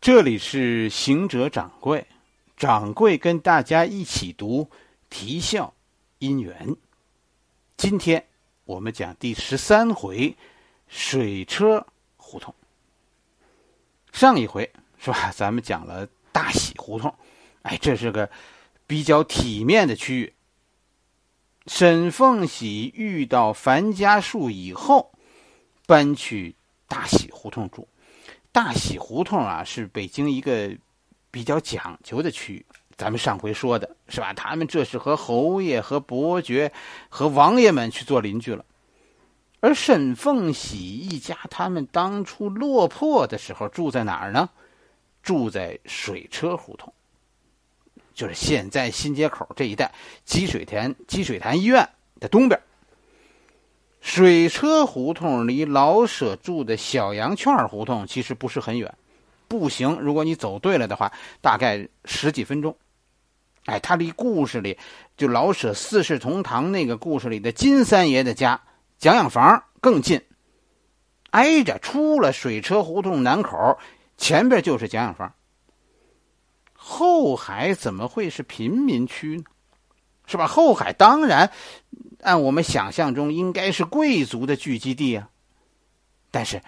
这里是行者掌柜，掌柜跟大家一起读《啼笑姻缘》。今天我们讲第十三回水车胡同。上一回是吧？咱们讲了大喜胡同，哎，这是个比较体面的区域。沈凤喜遇到樊家树以后，搬去大喜胡同住。大喜胡同啊，是北京一个比较讲究的区域。咱们上回说的是吧？他们这是和侯爷、和伯爵、和王爷们去做邻居了。而沈凤喜一家他们当初落魄的时候住在哪儿呢？住在水车胡同，就是现在新街口这一带积水潭积水潭医院的东边。水车胡同离老舍住的小羊圈胡同其实不是很远，步行如果你走对了的话，大概十几分钟。哎，它离故事里就老舍四世同堂那个故事里的金三爷的家蒋养房更近，挨着出了水车胡同南口，前边就是蒋养房。后海怎么会是贫民区呢？是吧？后海当然。按我们想象中，应该是贵族的聚集地啊。但是，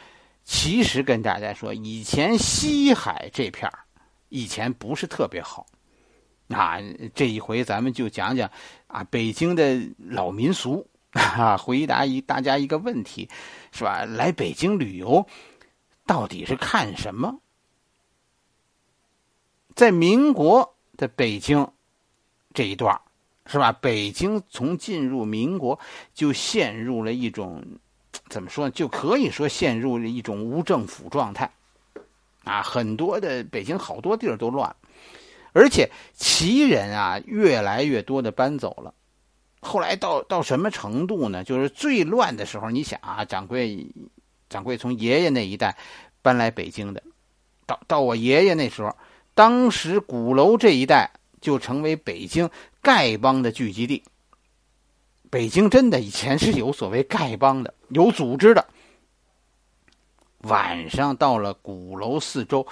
其实跟大家说，以前西海这片以前不是特别好。啊，这一回咱们就讲讲啊，北京的老民俗 啊，回答一大家一个问题，是吧？来北京旅游，到底是看什么？在民国的北京这一段是吧？北京从进入民国就陷入了一种，怎么说呢？就可以说陷入了一种无政府状态，啊，很多的北京好多地儿都乱，而且旗人啊越来越多的搬走了。后来到到什么程度呢？就是最乱的时候，你想啊，掌柜，掌柜从爷爷那一代搬来北京的，到到我爷爷那时候，当时鼓楼这一带。就成为北京丐帮的聚集地。北京真的以前是有所谓丐帮的，有组织的。晚上到了鼓楼四周，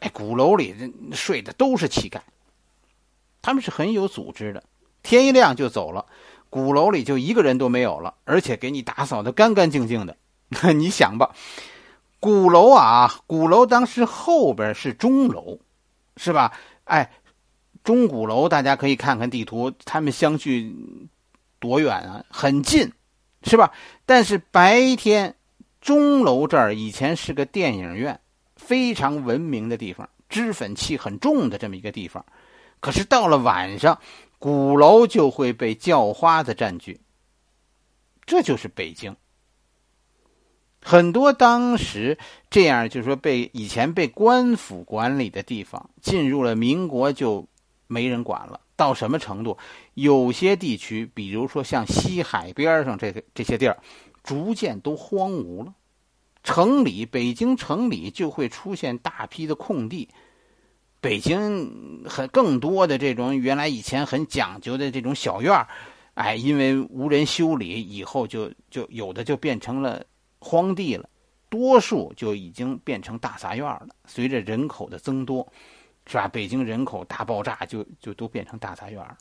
哎，鼓楼里睡的都是乞丐。他们是很有组织的，天一亮就走了，鼓楼里就一个人都没有了，而且给你打扫的干干净净的。你想吧，鼓楼啊，鼓楼当时后边是钟楼，是吧？哎。钟鼓楼，大家可以看看地图，他们相距多远啊？很近，是吧？但是白天，钟楼这儿以前是个电影院，非常文明的地方，脂粉气很重的这么一个地方。可是到了晚上，鼓楼就会被叫花子占据。这就是北京。很多当时这样，就是说被以前被官府管理的地方，进入了民国就。没人管了，到什么程度？有些地区，比如说像西海边上这个这些地儿，逐渐都荒芜了。城里，北京城里就会出现大批的空地。北京很更多的这种原来以前很讲究的这种小院儿，哎，因为无人修理，以后就就有的就变成了荒地了，多数就已经变成大杂院了。随着人口的增多。是吧？北京人口大爆炸，就就都变成大杂院了。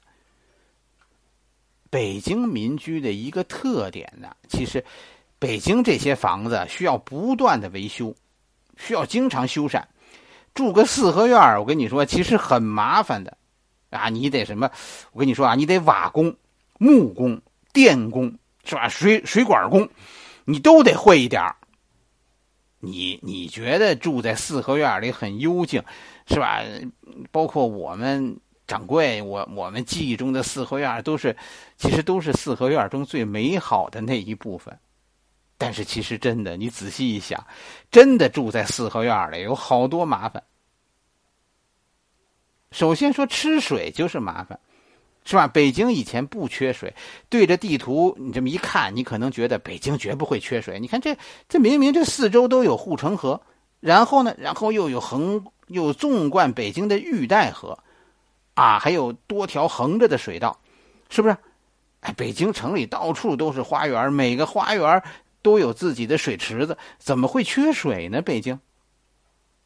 北京民居的一个特点呢，其实北京这些房子需要不断的维修，需要经常修缮。住个四合院我跟你说，其实很麻烦的啊！你得什么？我跟你说啊，你得瓦工、木工、电工，是吧？水水管工，你都得会一点儿你你觉得住在四合院里很幽静？是吧？包括我们掌柜，我我们记忆中的四合院都是，其实都是四合院中最美好的那一部分。但是其实真的，你仔细一想，真的住在四合院里有好多麻烦。首先说吃水就是麻烦，是吧？北京以前不缺水，对着地图你这么一看，你可能觉得北京绝不会缺水。你看这这明明这四周都有护城河，然后呢，然后又有横。又纵贯北京的玉带河，啊，还有多条横着的水道，是不是？哎，北京城里到处都是花园，每个花园都有自己的水池子，怎么会缺水呢？北京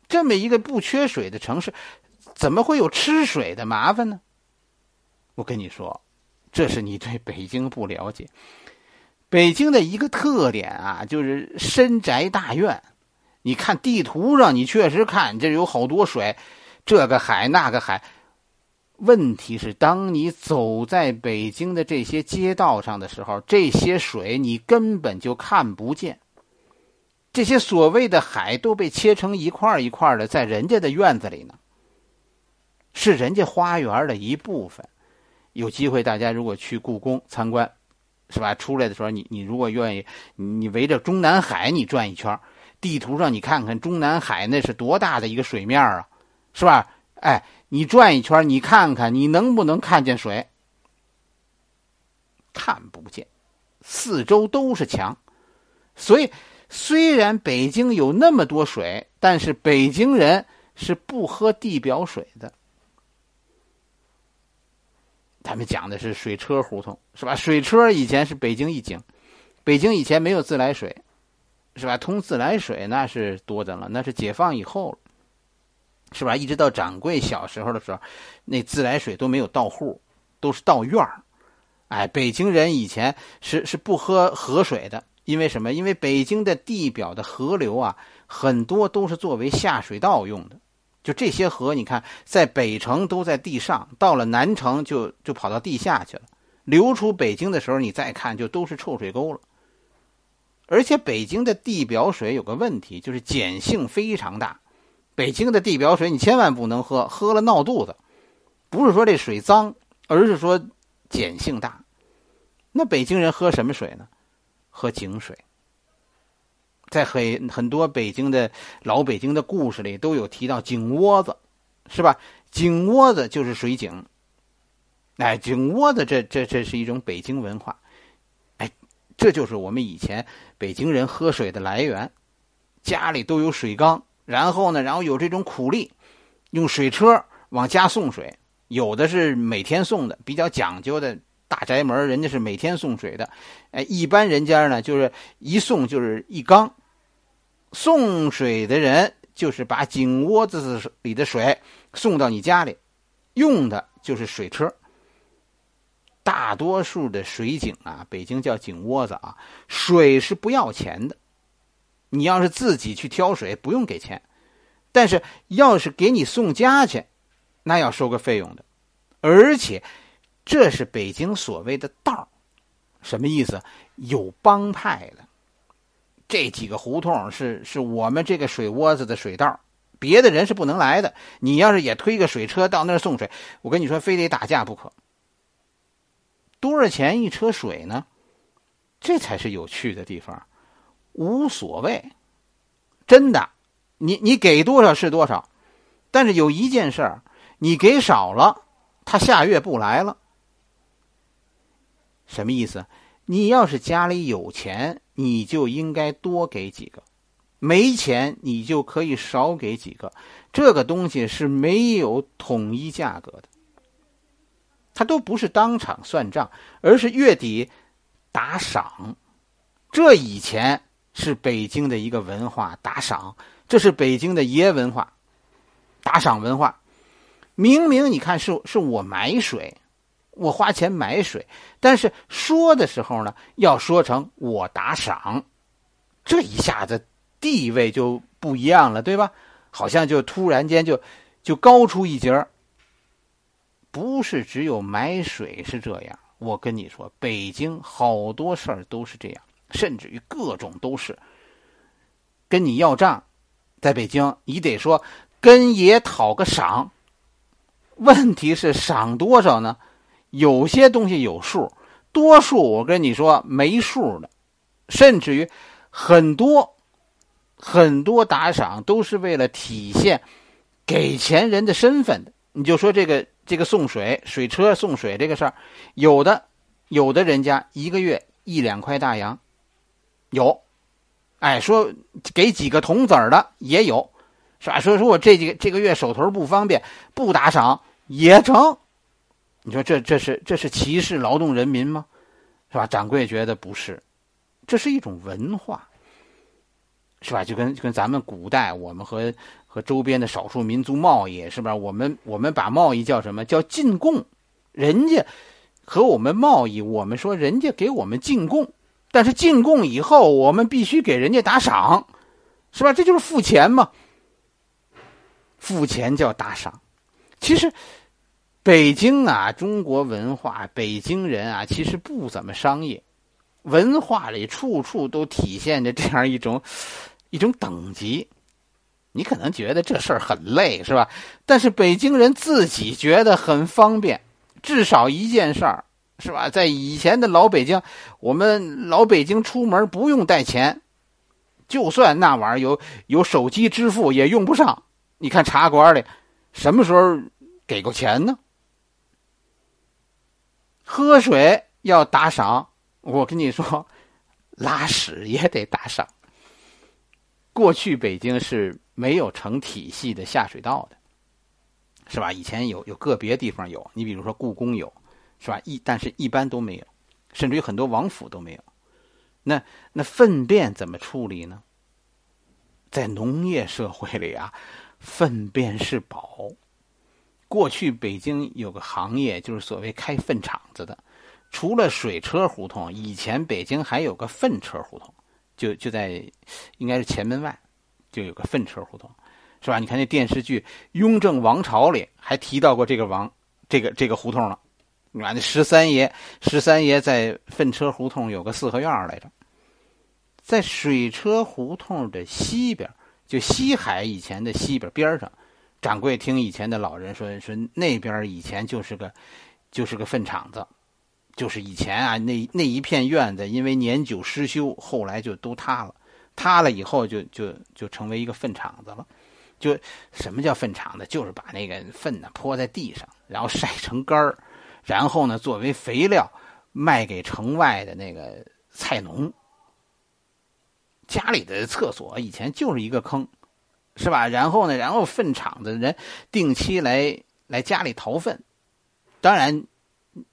这么一个不缺水的城市，怎么会有吃水的麻烦呢？我跟你说，这是你对北京不了解。北京的一个特点啊，就是深宅大院。你看地图上，你确实看这有好多水，这个海那个海。问题是，当你走在北京的这些街道上的时候，这些水你根本就看不见。这些所谓的海都被切成一块一块的，在人家的院子里呢，是人家花园的一部分。有机会，大家如果去故宫参观，是吧？出来的时候，你你如果愿意，你围着中南海你转一圈，地图上你看看中南海那是多大的一个水面啊，是吧？哎。你转一圈，你看看你能不能看见水？看不见，四周都是墙，所以虽然北京有那么多水，但是北京人是不喝地表水的。他们讲的是水车胡同，是吧？水车以前是北京一景，北京以前没有自来水，是吧？通自来水那是多的了，那是解放以后。是吧？一直到掌柜小时候的时候，那自来水都没有到户，都是到院儿。哎，北京人以前是是不喝河水的，因为什么？因为北京的地表的河流啊，很多都是作为下水道用的。就这些河，你看，在北城都在地上，到了南城就就跑到地下去了。流出北京的时候，你再看，就都是臭水沟了。而且北京的地表水有个问题，就是碱性非常大。北京的地表水你千万不能喝，喝了闹肚子。不是说这水脏，而是说碱性大。那北京人喝什么水呢？喝井水。在很很多北京的老北京的故事里都有提到井窝子，是吧？井窝子就是水井。哎，井窝子这这这是一种北京文化。哎，这就是我们以前北京人喝水的来源，家里都有水缸。然后呢，然后有这种苦力，用水车往家送水，有的是每天送的，比较讲究的大宅门，人家是每天送水的。哎，一般人家呢，就是一送就是一缸。送水的人就是把井窝子里的水送到你家里，用的就是水车。大多数的水井啊，北京叫井窝子啊，水是不要钱的。你要是自己去挑水，不用给钱，但是要是给你送家去，那要收个费用的。而且，这是北京所谓的道什么意思？有帮派的，这几个胡同是是我们这个水窝子的水道别的人是不能来的。你要是也推个水车到那儿送水，我跟你说，非得打架不可。多少钱一车水呢？这才是有趣的地方。无所谓，真的，你你给多少是多少，但是有一件事儿，你给少了，他下月不来了。什么意思？你要是家里有钱，你就应该多给几个；没钱，你就可以少给几个。这个东西是没有统一价格的，它都不是当场算账，而是月底打赏。这以前。是北京的一个文化，打赏，这是北京的爷文化，打赏文化。明明你看是是我买水，我花钱买水，但是说的时候呢，要说成我打赏，这一下子地位就不一样了，对吧？好像就突然间就就高出一截不是只有买水是这样，我跟你说，北京好多事儿都是这样。甚至于各种都是跟你要账，在北京你得说跟爷讨个赏。问题是赏多少呢？有些东西有数，多数我跟你说没数的。甚至于很多很多打赏都是为了体现给钱人的身份的。你就说这个这个送水水车送水这个事儿，有的有的人家一个月一两块大洋。有，哎，说给几个铜子儿的也有，是吧？说说我这几个这个月手头不方便，不打赏也成。你说这这是这是歧视劳动人民吗？是吧？掌柜觉得不是，这是一种文化。是吧？就跟就跟咱们古代我们和和周边的少数民族贸易，是吧？我们我们把贸易叫什么叫进贡？人家和我们贸易，我们说人家给我们进贡，但是进贡以后，我们必须给人家打赏，是吧？这就是付钱嘛。付钱叫打赏。其实北京啊，中国文化，北京人啊，其实不怎么商业，文化里处处都体现着这样一种一种等级。你可能觉得这事儿很累，是吧？但是北京人自己觉得很方便。至少一件事儿，是吧？在以前的老北京，我们老北京出门不用带钱，就算那玩意儿有有手机支付也用不上。你看茶馆里，什么时候给过钱呢？喝水要打赏，我跟你说，拉屎也得打赏。过去北京是没有成体系的下水道的。是吧？以前有有个别地方有，你比如说故宫有，是吧？一但是一般都没有，甚至于很多王府都没有。那那粪便怎么处理呢？在农业社会里啊，粪便是宝。过去北京有个行业，就是所谓开粪场子的。除了水车胡同，以前北京还有个粪车胡同，就就在应该是前门外，就有个粪车胡同。是吧？你看那电视剧《雍正王朝》里还提到过这个王，这个这个胡同了。你看那十三爷，十三爷在粪车胡同有个四合院来着，在水车胡同的西边，就西海以前的西边边上。掌柜听以前的老人说，说那边以前就是个，就是个粪场子，就是以前啊那那一片院子，因为年久失修，后来就都塌了。塌了以后，就就就成为一个粪场子了。就什么叫粪场子？就是把那个粪呢泼在地上，然后晒成干儿，然后呢作为肥料卖给城外的那个菜农。家里的厕所以前就是一个坑，是吧？然后呢，然后粪场的人定期来来家里淘粪，当然，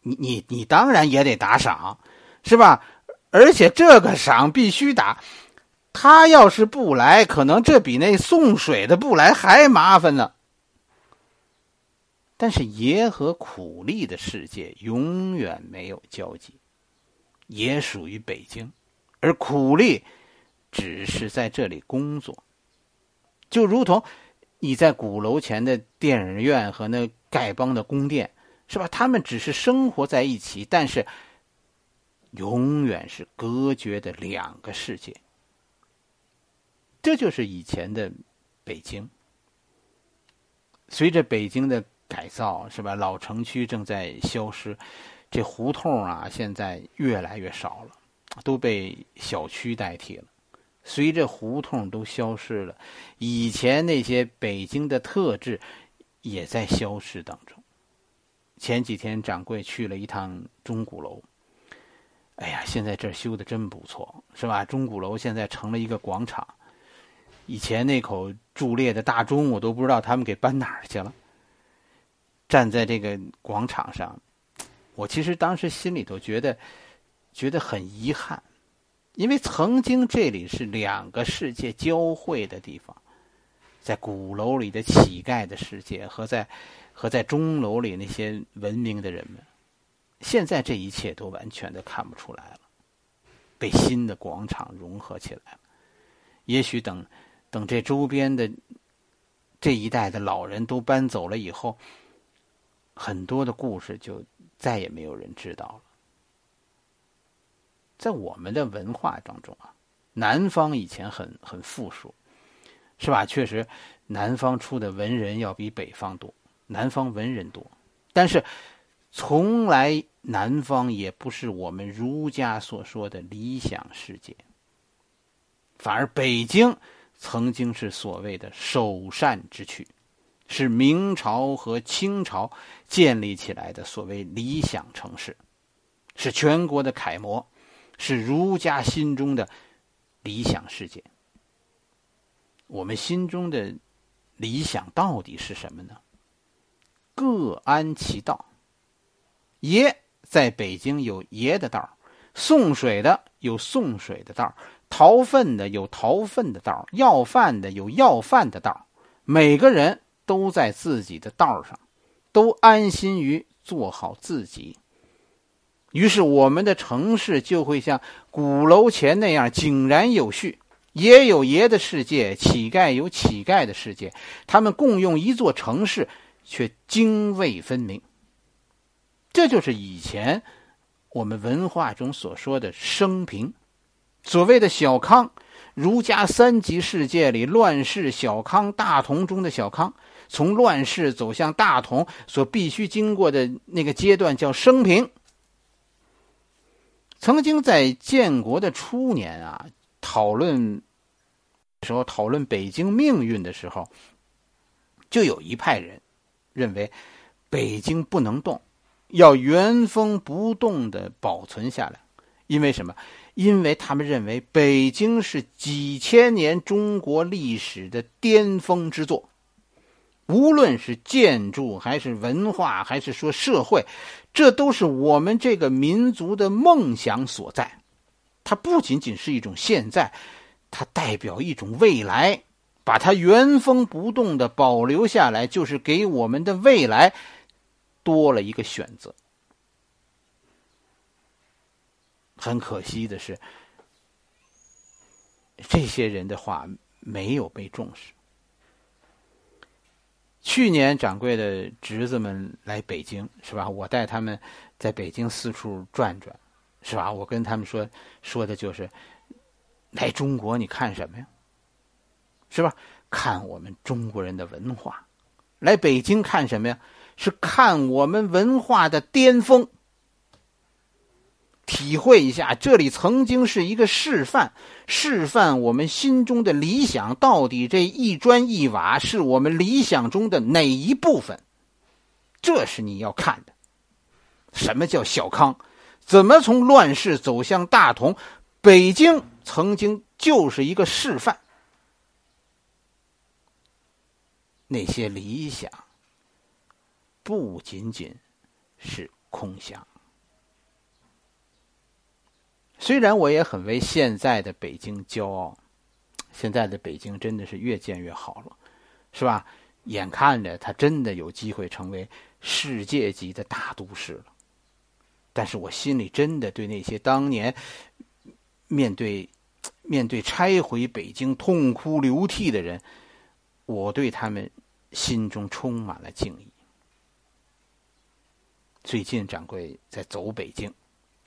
你你你当然也得打赏，是吧？而且这个赏必须打。他要是不来，可能这比那送水的不来还麻烦呢。但是爷和苦力的世界永远没有交集，爷属于北京，而苦力只是在这里工作。就如同你在鼓楼前的电影院和那丐帮的宫殿，是吧？他们只是生活在一起，但是永远是隔绝的两个世界。这就是以前的北京。随着北京的改造，是吧？老城区正在消失，这胡同啊，现在越来越少了，都被小区代替了。随着胡同都消失了，以前那些北京的特质也在消失当中。前几天掌柜去了一趟钟鼓楼，哎呀，现在这修的真不错，是吧？钟鼓楼现在成了一个广场。以前那口铸裂的大钟，我都不知道他们给搬哪儿去了。站在这个广场上，我其实当时心里头觉得觉得很遗憾，因为曾经这里是两个世界交汇的地方，在鼓楼里的乞丐的世界和在和在钟楼里那些文明的人们，现在这一切都完全的看不出来了，被新的广场融合起来了。也许等。等这周边的这一代的老人都搬走了以后，很多的故事就再也没有人知道了。在我们的文化当中啊，南方以前很很富庶，是吧？确实，南方出的文人要比北方多，南方文人多，但是从来南方也不是我们儒家所说的理想世界，反而北京。曾经是所谓的首善之区，是明朝和清朝建立起来的所谓理想城市，是全国的楷模，是儒家心中的理想世界。我们心中的理想到底是什么呢？各安其道。爷在北京有爷的道送水的有送水的道逃粪的有逃粪的道要饭的有要饭的道每个人都在自己的道上，都安心于做好自己。于是，我们的城市就会像鼓楼前那样井然有序。爷有爷的世界，乞丐有乞丐的世界，他们共用一座城市，却泾渭分明。这就是以前我们文化中所说的生平。所谓的小康，儒家三级世界里乱世、小康、大同中的小康，从乱世走向大同所必须经过的那个阶段叫生平。曾经在建国的初年啊，讨论。时候讨论北京命运的时候，就有一派人认为北京不能动，要原封不动的保存下来。因为什么？因为他们认为北京是几千年中国历史的巅峰之作，无论是建筑还是文化，还是说社会，这都是我们这个民族的梦想所在。它不仅仅是一种现在。它代表一种未来，把它原封不动的保留下来，就是给我们的未来多了一个选择。很可惜的是，这些人的话没有被重视。去年掌柜的侄子们来北京，是吧？我带他们在北京四处转转，是吧？我跟他们说说的就是。来中国你看什么呀？是吧？看我们中国人的文化。来北京看什么呀？是看我们文化的巅峰。体会一下，这里曾经是一个示范，示范我们心中的理想到底这一砖一瓦是我们理想中的哪一部分？这是你要看的。什么叫小康？怎么从乱世走向大同？北京。曾经就是一个示范，那些理想不仅仅是空想。虽然我也很为现在的北京骄傲，现在的北京真的是越建越好了，是吧？眼看着它真的有机会成为世界级的大都市了，但是我心里真的对那些当年面对。面对拆毁北京痛哭流涕的人，我对他们心中充满了敬意。最近掌柜在走北京，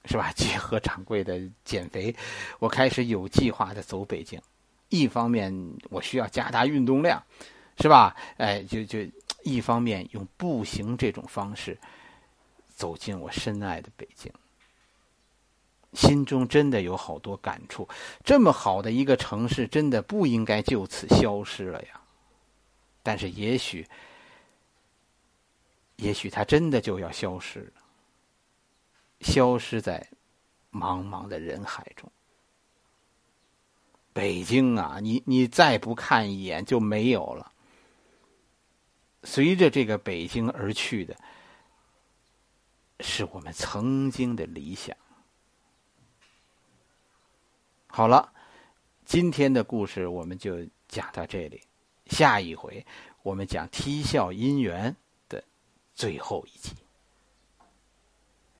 是吧？结合掌柜的减肥，我开始有计划的走北京。一方面我需要加大运动量，是吧？哎，就就一方面用步行这种方式走进我深爱的北京。心中真的有好多感触，这么好的一个城市，真的不应该就此消失了呀。但是也许，也许它真的就要消失了，消失在茫茫的人海中。北京啊，你你再不看一眼就没有了。随着这个北京而去的，是我们曾经的理想。好了，今天的故事我们就讲到这里。下一回我们讲《啼笑姻缘》的最后一集。